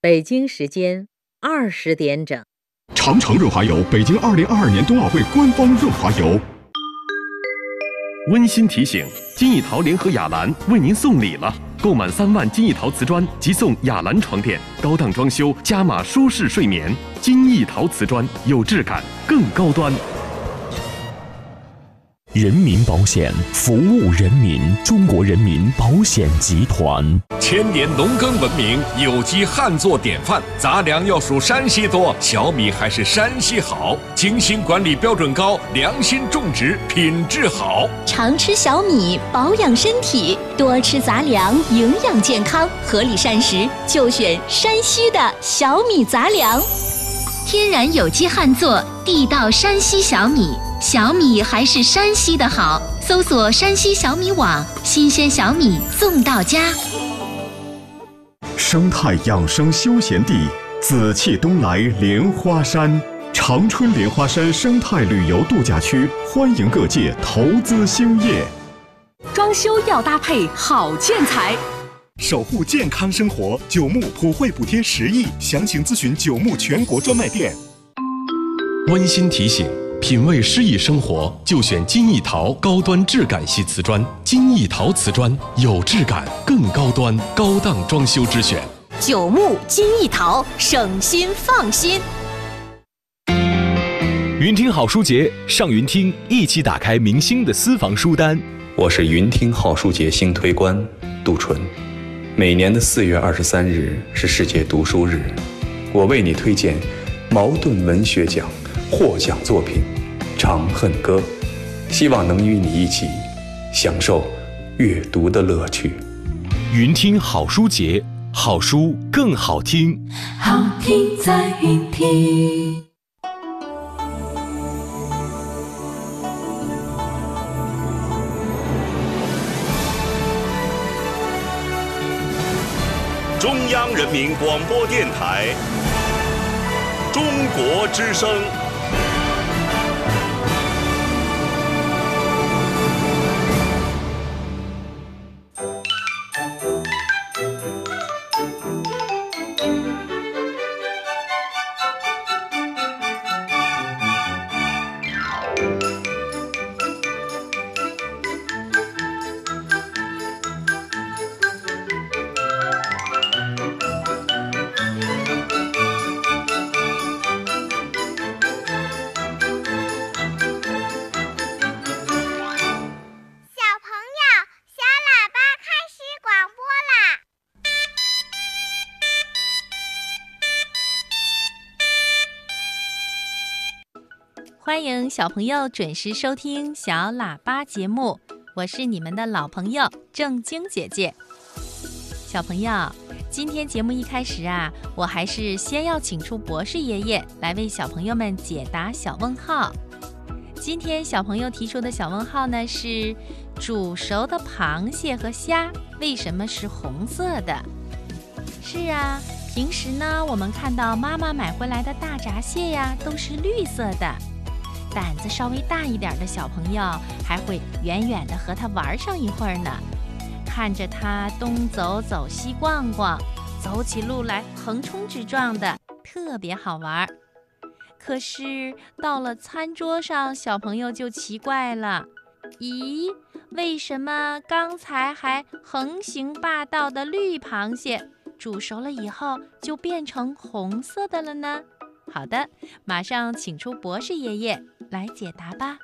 北京时间二十点整。长城润滑油，北京二零二二年冬奥会官方润滑油。温馨提醒：金益桃联合雅兰为您送礼了，购满三万金益桃瓷砖即送雅兰床垫，高档装修加码舒适睡眠。金益桃瓷砖有质感，更高端。人民保险服务人民，中国人民保险集团。千年农耕文明，有机旱作典范，杂粮要数山西多，小米还是山西好。精心管理标准高，良心种植品质好。常吃小米保养身体，多吃杂粮营养健康，合理膳食就选山西的小米杂粮。天然有机旱作，地道山西小米。小米还是山西的好，搜索山西小米网，新鲜小米送到家。生态养生休闲地，紫气东来莲花山，长春莲花山生态旅游度假区，欢迎各界投资兴业。装修要搭配好建材，守护健康生活，九牧普惠补贴十亿，详情咨询九牧全国专卖店。温馨提醒。品味诗意生活，就选金艺陶高端质感系瓷砖。金艺陶瓷砖有质感，更高端，高档装修之选。九牧金艺陶，省心放心。云听好书节，上云听，一起打开明星的私房书单。我是云听好书节新推官杜淳。每年的四月二十三日是世界读书日，我为你推荐茅盾文学奖。获奖作品《长恨歌》，希望能与你一起享受阅读的乐趣。云听好书节，好书更好听。好听在云听。中央人民广播电台《中国之声》。欢迎小朋友准时收听小喇叭节目，我是你们的老朋友正晶姐姐。小朋友，今天节目一开始啊，我还是先要请出博士爷爷来为小朋友们解答小问号。今天小朋友提出的小问号呢是：煮熟的螃蟹和虾为什么是红色的？是啊，平时呢我们看到妈妈买回来的大闸蟹呀都是绿色的。胆子稍微大一点的小朋友，还会远远的和他玩上一会儿呢。看着他东走走西逛逛，走起路来横冲直撞的，特别好玩。可是到了餐桌上，小朋友就奇怪了：咦，为什么刚才还横行霸道的绿螃蟹，煮熟了以后就变成红色的了呢？好的，马上请出博士爷爷来解答吧。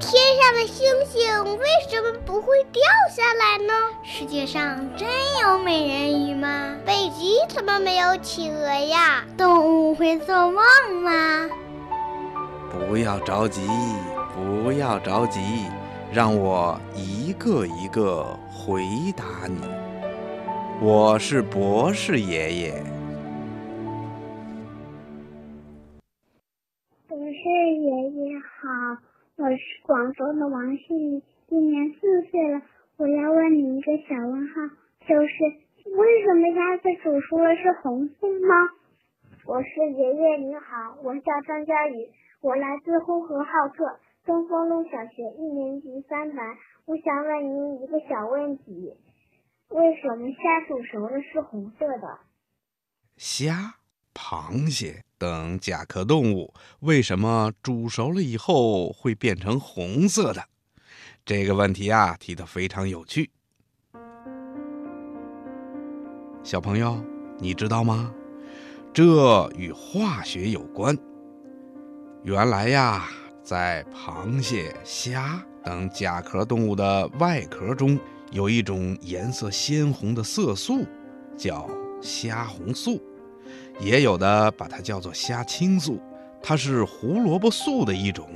天上的星星为什么不会掉下来呢？世界上真有美人鱼吗？北极怎么没有企鹅呀？动物会做梦吗？不要着急，不要着急，让我一个一个回答你。我是博士爷爷。博士爷爷好，我是广州的王欣怡，今年四岁了。我要问你一个小问号，就是为什么鸭子煮熟了是红色吗？我是爷爷你好，我叫张佳宇，我来自呼和浩特，东风路小学一年级三班，我想问您一个小问题：为什么虾煮熟了是红色的？虾、螃蟹等甲壳动物为什么煮熟了以后会变成红色的？这个问题啊，提得非常有趣。小朋友，你知道吗？这与化学有关。原来呀，在螃蟹、虾等甲壳动物的外壳中，有一种颜色鲜红的色素，叫虾红素，也有的把它叫做虾青素，它是胡萝卜素的一种。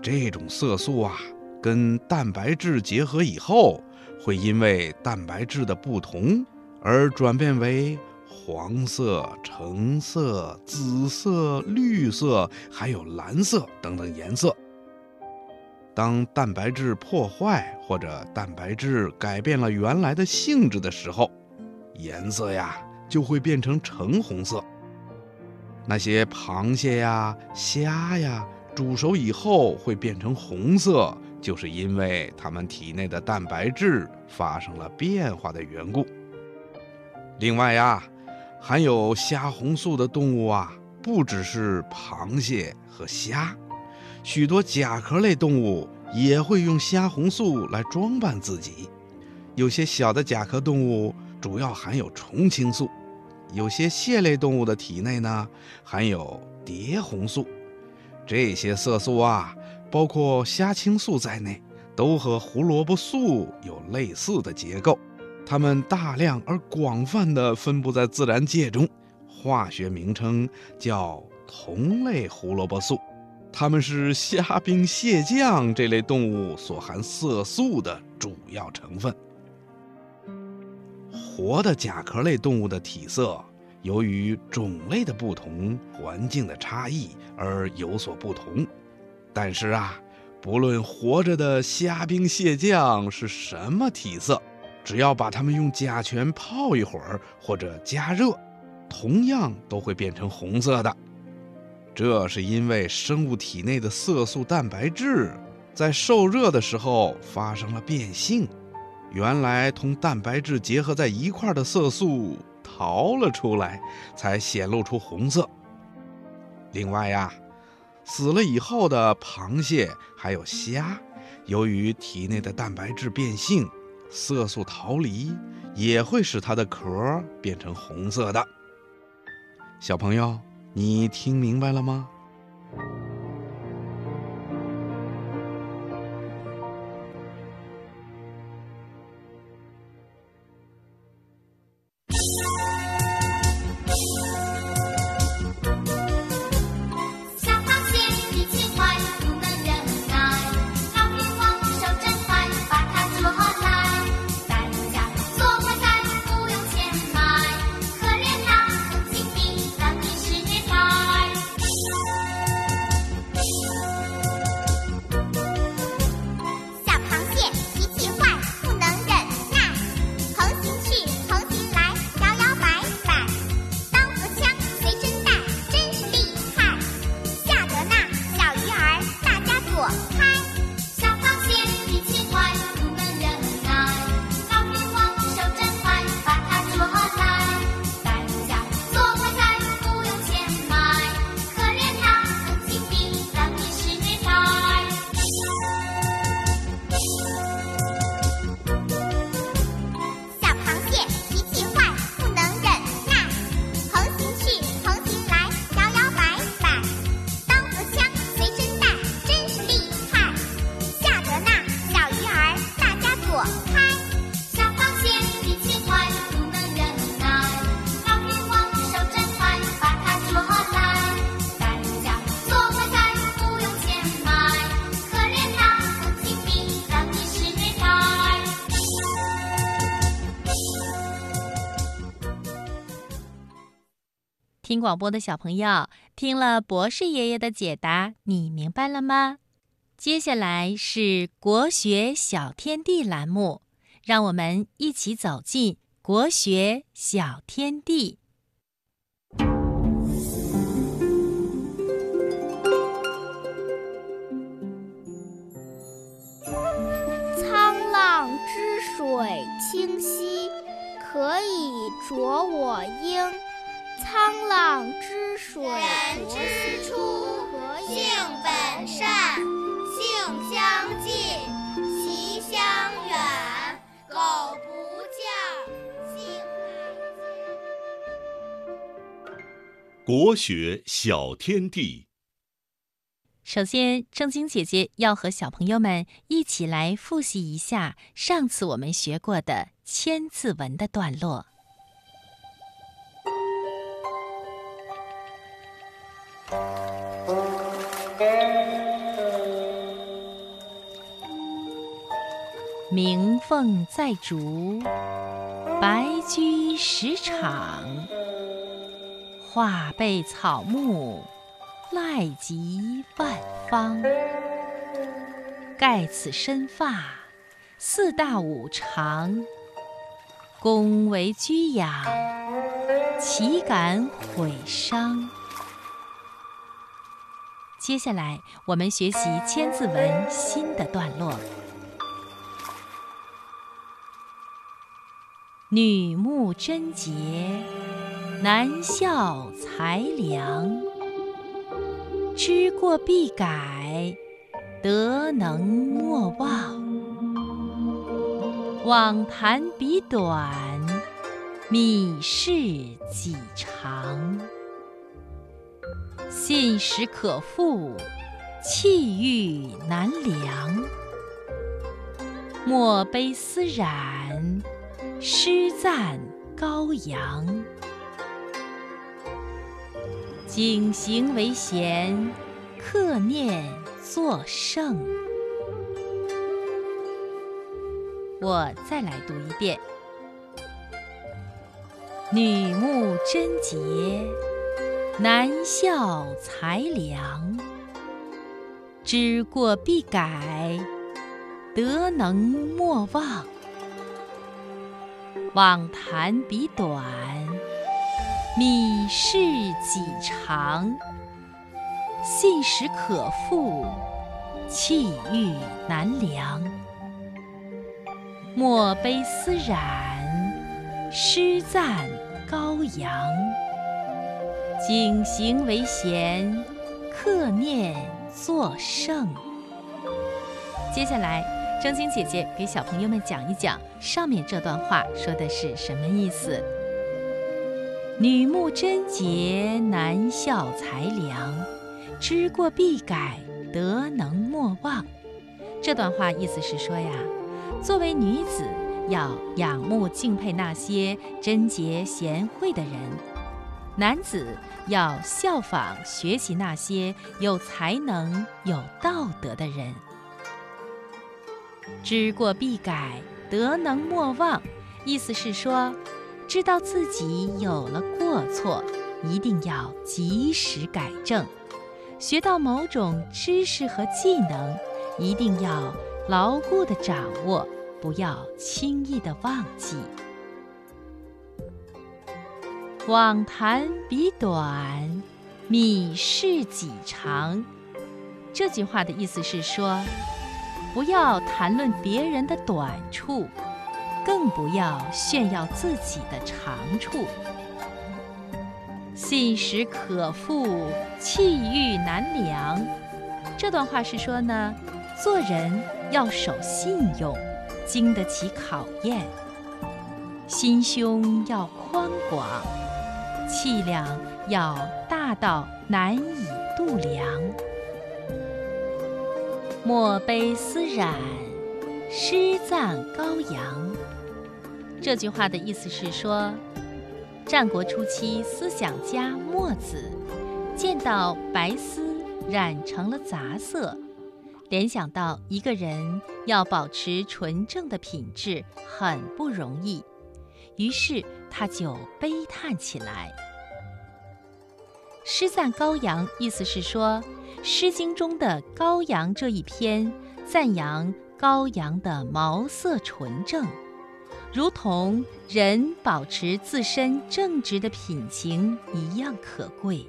这种色素啊，跟蛋白质结合以后，会因为蛋白质的不同。而转变为黄色、橙色、紫色、绿色，还有蓝色等等颜色。当蛋白质破坏或者蛋白质改变了原来的性质的时候，颜色呀就会变成橙红色。那些螃蟹呀、虾呀煮熟以后会变成红色，就是因为它们体内的蛋白质发生了变化的缘故。另外呀，含有虾红素的动物啊，不只是螃蟹和虾，许多甲壳类动物也会用虾红素来装扮自己。有些小的甲壳动物主要含有虫青素，有些蟹类动物的体内呢含有蝶红素。这些色素啊，包括虾青素在内，都和胡萝卜素有类似的结构。它们大量而广泛地分布在自然界中，化学名称叫同类胡萝卜素。它们是虾兵蟹将这类动物所含色素的主要成分。活的甲壳类动物的体色，由于种类的不同、环境的差异而有所不同。但是啊，不论活着的虾兵蟹将是什么体色，只要把它们用甲醛泡一会儿或者加热，同样都会变成红色的。这是因为生物体内的色素蛋白质在受热的时候发生了变性，原来同蛋白质结合在一块的色素逃了出来，才显露出红色。另外呀，死了以后的螃蟹还有虾，由于体内的蛋白质变性。色素逃离也会使它的壳变成红色的。小朋友，你听明白了吗？听广播的小朋友，听了博士爷爷的解答，你明白了吗？接下来是国学小天地栏目，让我们一起走进国学小天地。沧浪之水清兮，可以濯我缨。沧浪之水人之初，性本善，性相近，习相远。苟不教，性乃迁。国学小天地。首先，正经姐姐要和小朋友们一起来复习一下上次我们学过的《千字文》的段落。鸣凤在竹，白驹食场。化被草木，赖及万方。盖此身发，四大五常。恭为居养，岂敢毁伤？接下来，我们学习《千字文》新的段落。女慕贞洁，男效才良。知过必改，得能莫忘。妄谈彼短，密事己长。信实可复，气欲难量。莫悲斯然。诗赞高扬，景行为贤，克念作圣。我再来读一遍：女慕贞洁，男效才良。知过必改，得能莫忘。妄谈彼短，密事己长。信实可复，气欲难量。莫悲斯然，诗赞高扬。景行为贤，克念作圣。接下来。正经姐姐给小朋友们讲一讲上面这段话说的是什么意思。女慕贞洁，男效才良。知过必改，得能莫忘。这段话意思是说呀，作为女子要仰慕敬佩那些贞洁贤惠的人，男子要效仿学习那些有才能、有道德的人。知过必改，得能莫忘。意思是说，知道自己有了过错，一定要及时改正；学到某种知识和技能，一定要牢固的掌握，不要轻易的忘记。网谈彼短，密事己长。这句话的意思是说。不要谈论别人的短处，更不要炫耀自己的长处。信实可复，气欲难量。这段话是说呢，做人要守信用，经得起考验；心胸要宽广，气量要大到难以度量。墨悲丝染，诗赞高扬。这句话的意思是说，战国初期思想家墨子见到白丝染成了杂色，联想到一个人要保持纯正的品质很不容易，于是他就悲叹起来。诗赞高扬，意思是说。《诗经》中的《高阳》这一篇，赞扬高阳的毛色纯正，如同人保持自身正直的品行一样可贵。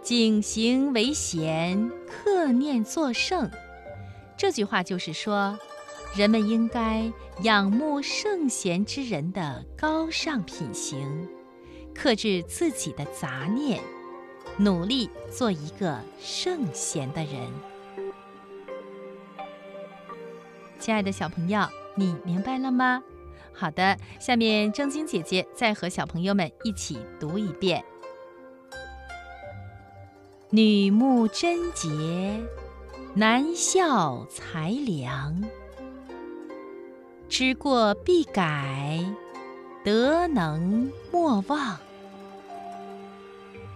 景行为贤，克念作圣。这句话就是说，人们应该仰慕圣贤之人的高尚品行，克制自己的杂念，努力做一个圣贤的人。亲爱的小朋友，你明白了吗？好的，下面正晶姐姐再和小朋友们一起读一遍：女慕贞洁，男孝才良。知过必改，德能莫忘。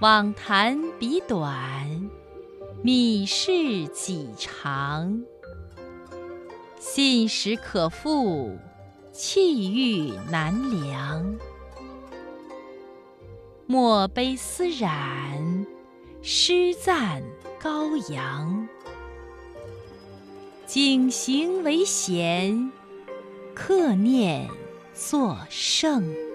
妄谈彼短，密事己长。信实可复，气欲难量。莫悲思染，诗赞高扬。景行为贤。克念作圣。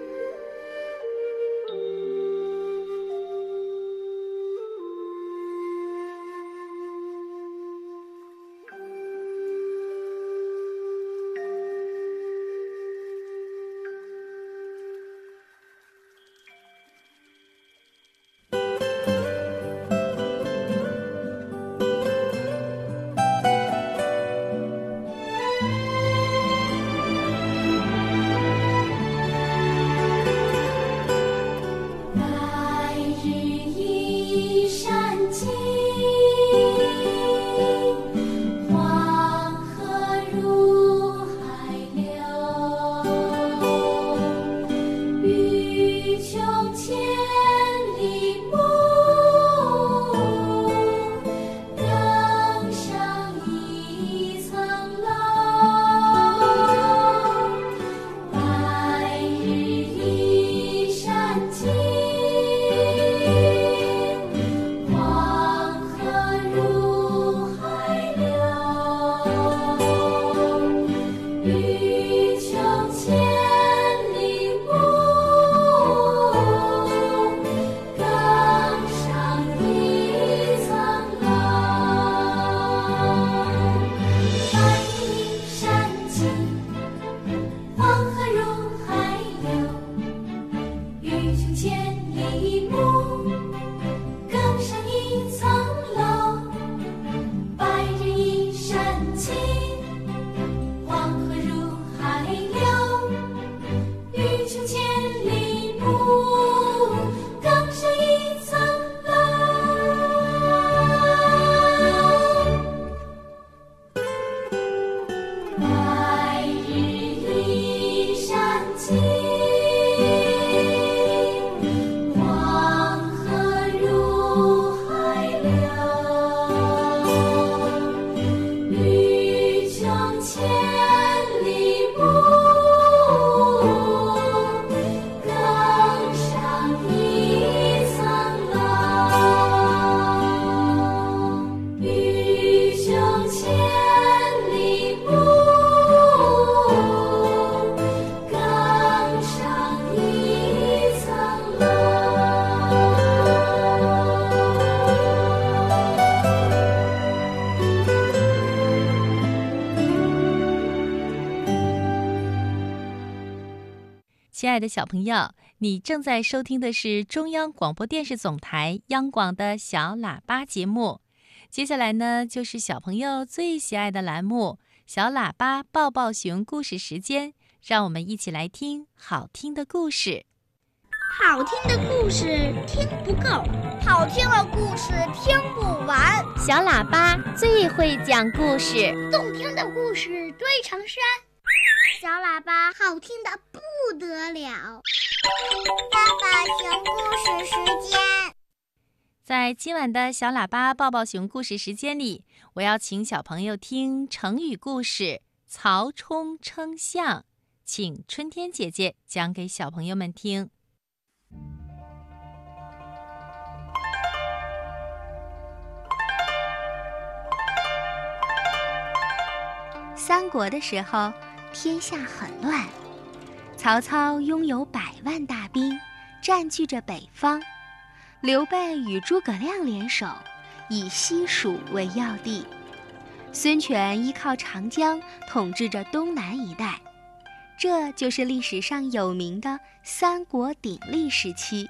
爱的小朋友，你正在收听的是中央广播电视总台央广的小喇叭节目。接下来呢，就是小朋友最喜爱的栏目——小喇叭抱抱熊故事时间。让我们一起来听好听的故事。好听的故事听不够，好听的故事听不完。小喇叭最会讲故事，动听的故事堆成山。小喇叭好听的不得了，爸爸熊故事时间。在今晚的小喇叭抱抱熊故事时间里，我要请小朋友听成语故事《曹冲称象》，请春天姐姐讲给小朋友们听。三国的时候。天下很乱，曹操拥有百万大兵，占据着北方。刘备与诸葛亮联手，以西蜀为要地。孙权依靠长江统治着东南一带，这就是历史上有名的三国鼎立时期。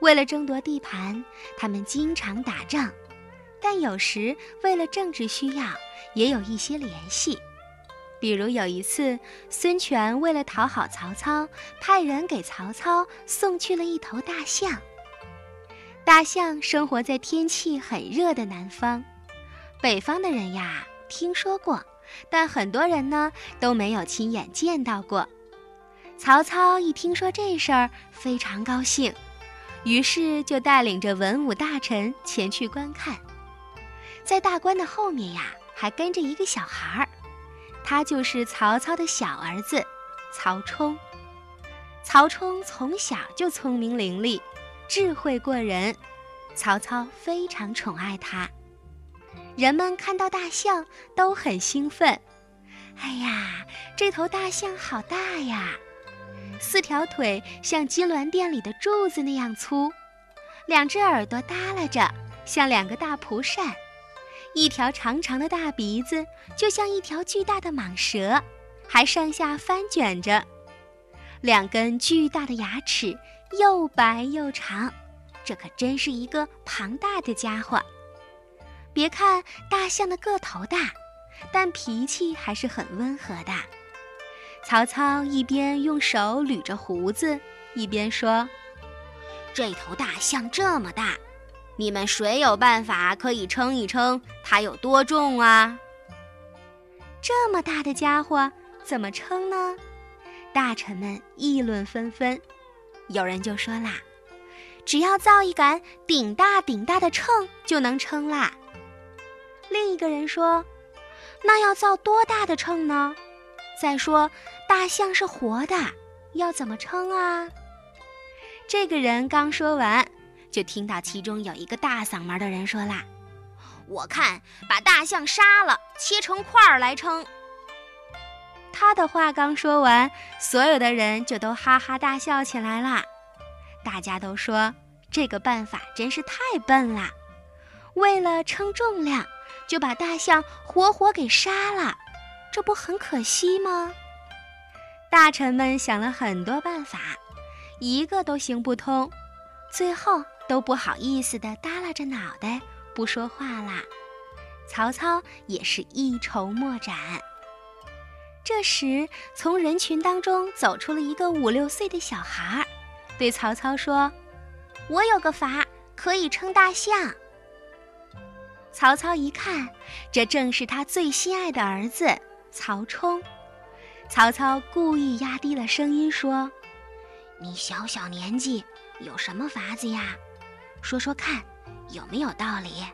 为了争夺地盘，他们经常打仗，但有时为了政治需要，也有一些联系。比如有一次，孙权为了讨好曹操，派人给曹操送去了一头大象。大象生活在天气很热的南方，北方的人呀听说过，但很多人呢都没有亲眼见到过。曹操一听说这事儿，非常高兴。于是就带领着文武大臣前去观看，在大观的后面呀，还跟着一个小孩儿，他就是曹操的小儿子曹冲。曹冲从小就聪明伶俐，智慧过人，曹操非常宠爱他。人们看到大象都很兴奋，哎呀，这头大象好大呀！四条腿像金銮殿里的柱子那样粗，两只耳朵耷拉着，像两个大蒲扇；一条长长的大鼻子就像一条巨大的蟒蛇，还上下翻卷着；两根巨大的牙齿又白又长，这可真是一个庞大的家伙。别看大象的个头大，但脾气还是很温和的。曹操一边用手捋着胡子，一边说：“这头大象这么大，你们谁有办法可以称一称它有多重啊？”这么大的家伙怎么称呢？大臣们议论纷纷。有人就说啦：“只要造一杆顶大顶大的秤就能称啦。”另一个人说：“那要造多大的秤呢？”再说，大象是活的，要怎么称啊？这个人刚说完，就听到其中有一个大嗓门的人说啦：“我看把大象杀了，切成块儿来称。”他的话刚说完，所有的人就都哈哈大笑起来啦。大家都说这个办法真是太笨啦，为了称重量，就把大象活活给杀了。这不很可惜吗？大臣们想了很多办法，一个都行不通，最后都不好意思地耷拉着脑袋不说话啦。曹操也是一筹莫展。这时，从人群当中走出了一个五六岁的小孩儿，对曹操说：“我有个法，可以称大象。”曹操一看，这正是他最心爱的儿子。曹冲，曹操故意压低了声音说：“你小小年纪有什么法子呀？说说看，有没有道理？”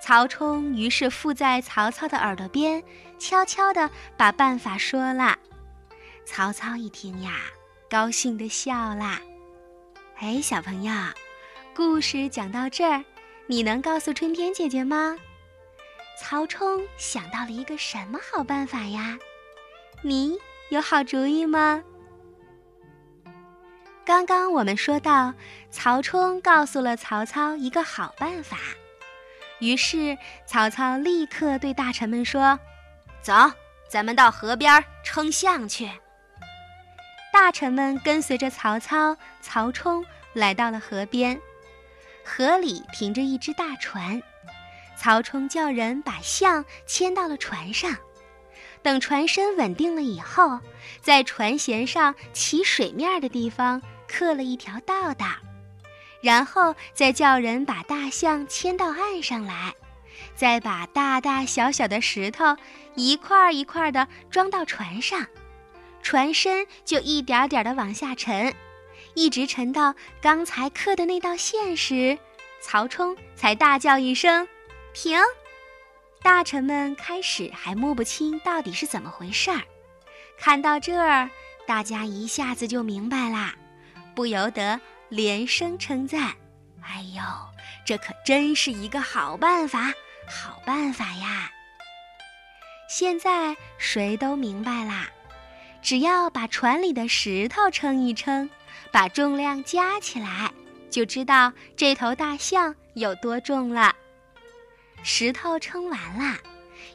曹冲于是附在曹操的耳朵边，悄悄地把办法说了。曹操一听呀，高兴地笑了。哎，小朋友，故事讲到这儿，你能告诉春天姐姐吗？曹冲想到了一个什么好办法呀？你有好主意吗？刚刚我们说到，曹冲告诉了曹操一个好办法，于是曹操立刻对大臣们说：“走，咱们到河边称象去。”大臣们跟随着曹操、曹冲来到了河边，河里停着一只大船。曹冲叫人把象牵到了船上，等船身稳定了以后，在船舷上起水面的地方刻了一条道道，然后再叫人把大象牵到岸上来，再把大大小小的石头一块一块的装到船上，船身就一点点的往下沉，一直沉到刚才刻的那道线时，曹冲才大叫一声。停！大臣们开始还摸不清到底是怎么回事儿，看到这儿，大家一下子就明白啦，不由得连声称赞：“哎呦，这可真是一个好办法，好办法呀！”现在谁都明白啦，只要把船里的石头称一称，把重量加起来，就知道这头大象有多重了。石头称完了，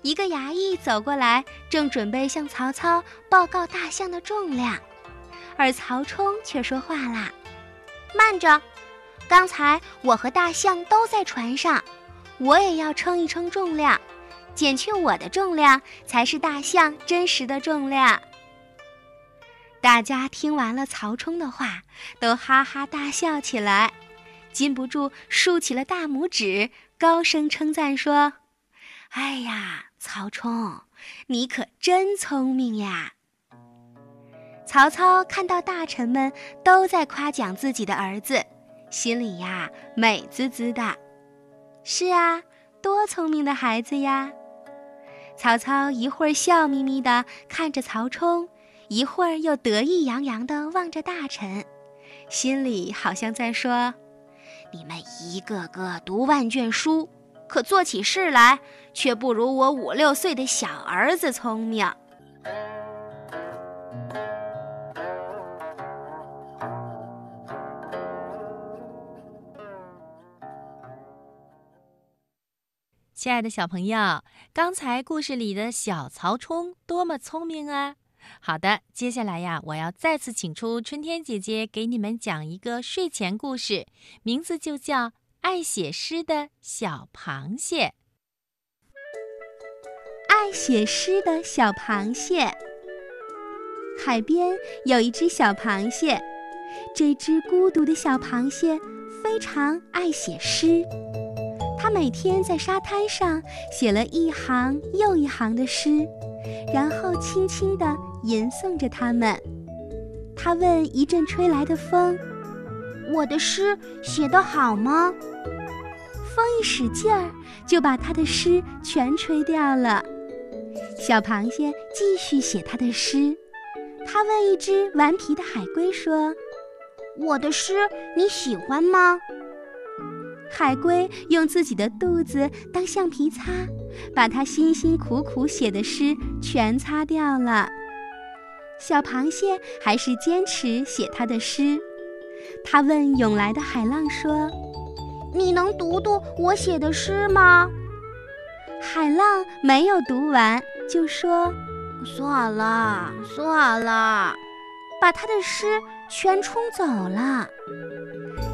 一个衙役走过来，正准备向曹操报告大象的重量，而曹冲却说话啦：“慢着，刚才我和大象都在船上，我也要称一称重量，减去我的重量，才是大象真实的重量。”大家听完了曹冲的话，都哈哈大笑起来，禁不住竖起了大拇指，高声称赞说：“哎呀，曹冲，你可真聪明呀！”曹操看到大臣们都在夸奖自己的儿子，心里呀美滋滋的。是啊，多聪明的孩子呀！曹操一会儿笑眯眯地看着曹冲。一会儿又得意洋洋地望着大臣，心里好像在说：“你们一个个读万卷书，可做起事来却不如我五六岁的小儿子聪明。”亲爱的小朋友，刚才故事里的小曹冲多么聪明啊！好的，接下来呀，我要再次请出春天姐姐给你们讲一个睡前故事，名字就叫《爱写诗的小螃蟹》。爱写诗的小螃蟹。海边有一只小螃蟹，这只孤独的小螃蟹非常爱写诗。它每天在沙滩上写了一行又一行的诗，然后轻轻地。吟诵着它们，他问一阵吹来的风：“我的诗写得好吗？”风一使劲儿，就把他的诗全吹掉了。小螃蟹继续写他的诗。他问一只顽皮的海龟说：“我的诗你喜欢吗？”海龟用自己的肚子当橡皮擦，把他辛辛苦苦写的诗全擦掉了。小螃蟹还是坚持写他的诗。他问涌来的海浪说：“你能读读我写的诗吗？”海浪没有读完，就说：“算了，算了。”把他的诗全冲走了。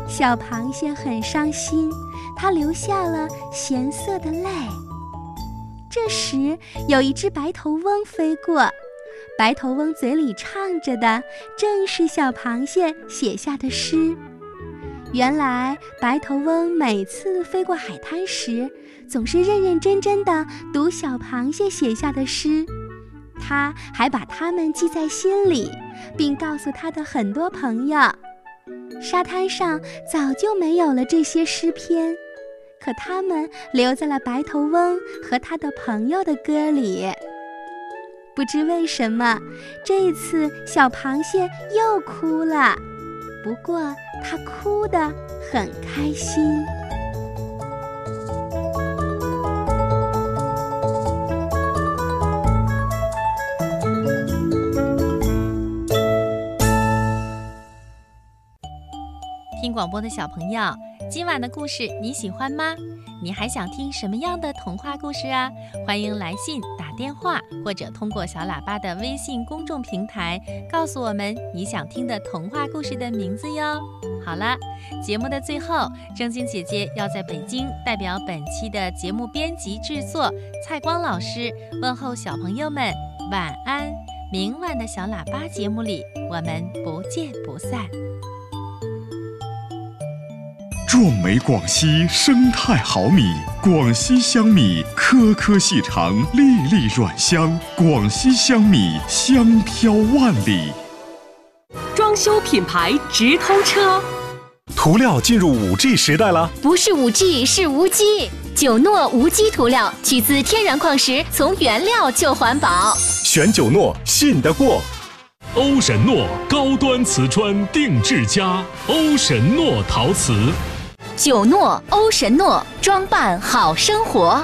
小螃蟹很伤心，它流下了咸涩的泪。这时，有一只白头翁飞过。白头翁嘴里唱着的正是小螃蟹写下的诗。原来，白头翁每次飞过海滩时，总是认认真真的读小螃蟹写下的诗，他还把它们记在心里，并告诉他的很多朋友。沙滩上早就没有了这些诗篇，可它们留在了白头翁和他的朋友的歌里。不知为什么，这一次小螃蟹又哭了。不过它哭得很开心。听广播的小朋友，今晚的故事你喜欢吗？你还想听什么样的童话故事啊？欢迎来信、打电话，或者通过小喇叭的微信公众平台告诉我们你想听的童话故事的名字哟。好了，节目的最后，正晶姐姐要在北京代表本期的节目编辑制作蔡光老师问候小朋友们晚安。明晚的小喇叭节目里，我们不见不散。壮美广西生态好米，广西香米颗颗细长，粒粒软香。广西香米香飘万里。装修品牌直通车，涂料进入五 G 时代了？不是五 G，是无机。九诺无机涂料取自天然矿石，从原料就环保。选九诺，信得过。欧神诺高端瓷砖定制家，欧神诺陶瓷。九诺欧神诺装扮好生活，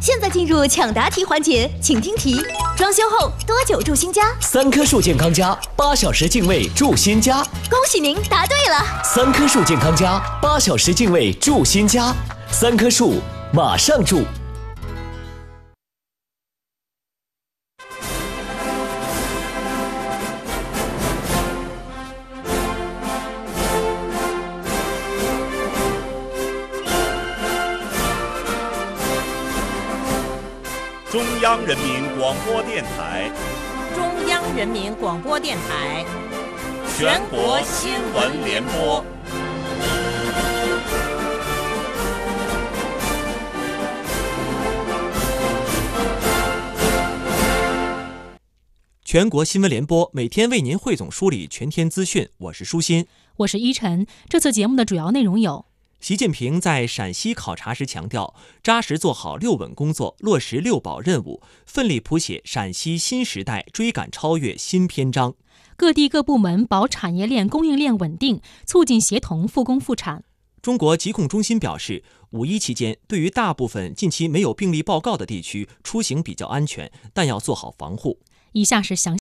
现在进入抢答题环节，请听题：装修后多久住新家？三棵树健康家，八小时净位住新家。恭喜您答对了！三棵树健康家，八小时净位住新家，三棵树马上住。中央人民广播电台，中央人民广播电台，全国新闻联播。全国新闻联播每天为您汇总梳理全天资讯，我是舒心，我是依晨。这次节目的主要内容有：习近平在陕西考察时强调，扎实做好“六稳”工作，落实“六保”任务，奋力谱写陕西新时代追赶超越新篇章。各地各部门保产业链供应链稳定，促进协同复工复产。中国疾控中心表示，五一期间，对于大部分近期没有病例报告的地区，出行比较安全，但要做好防护。以下是详。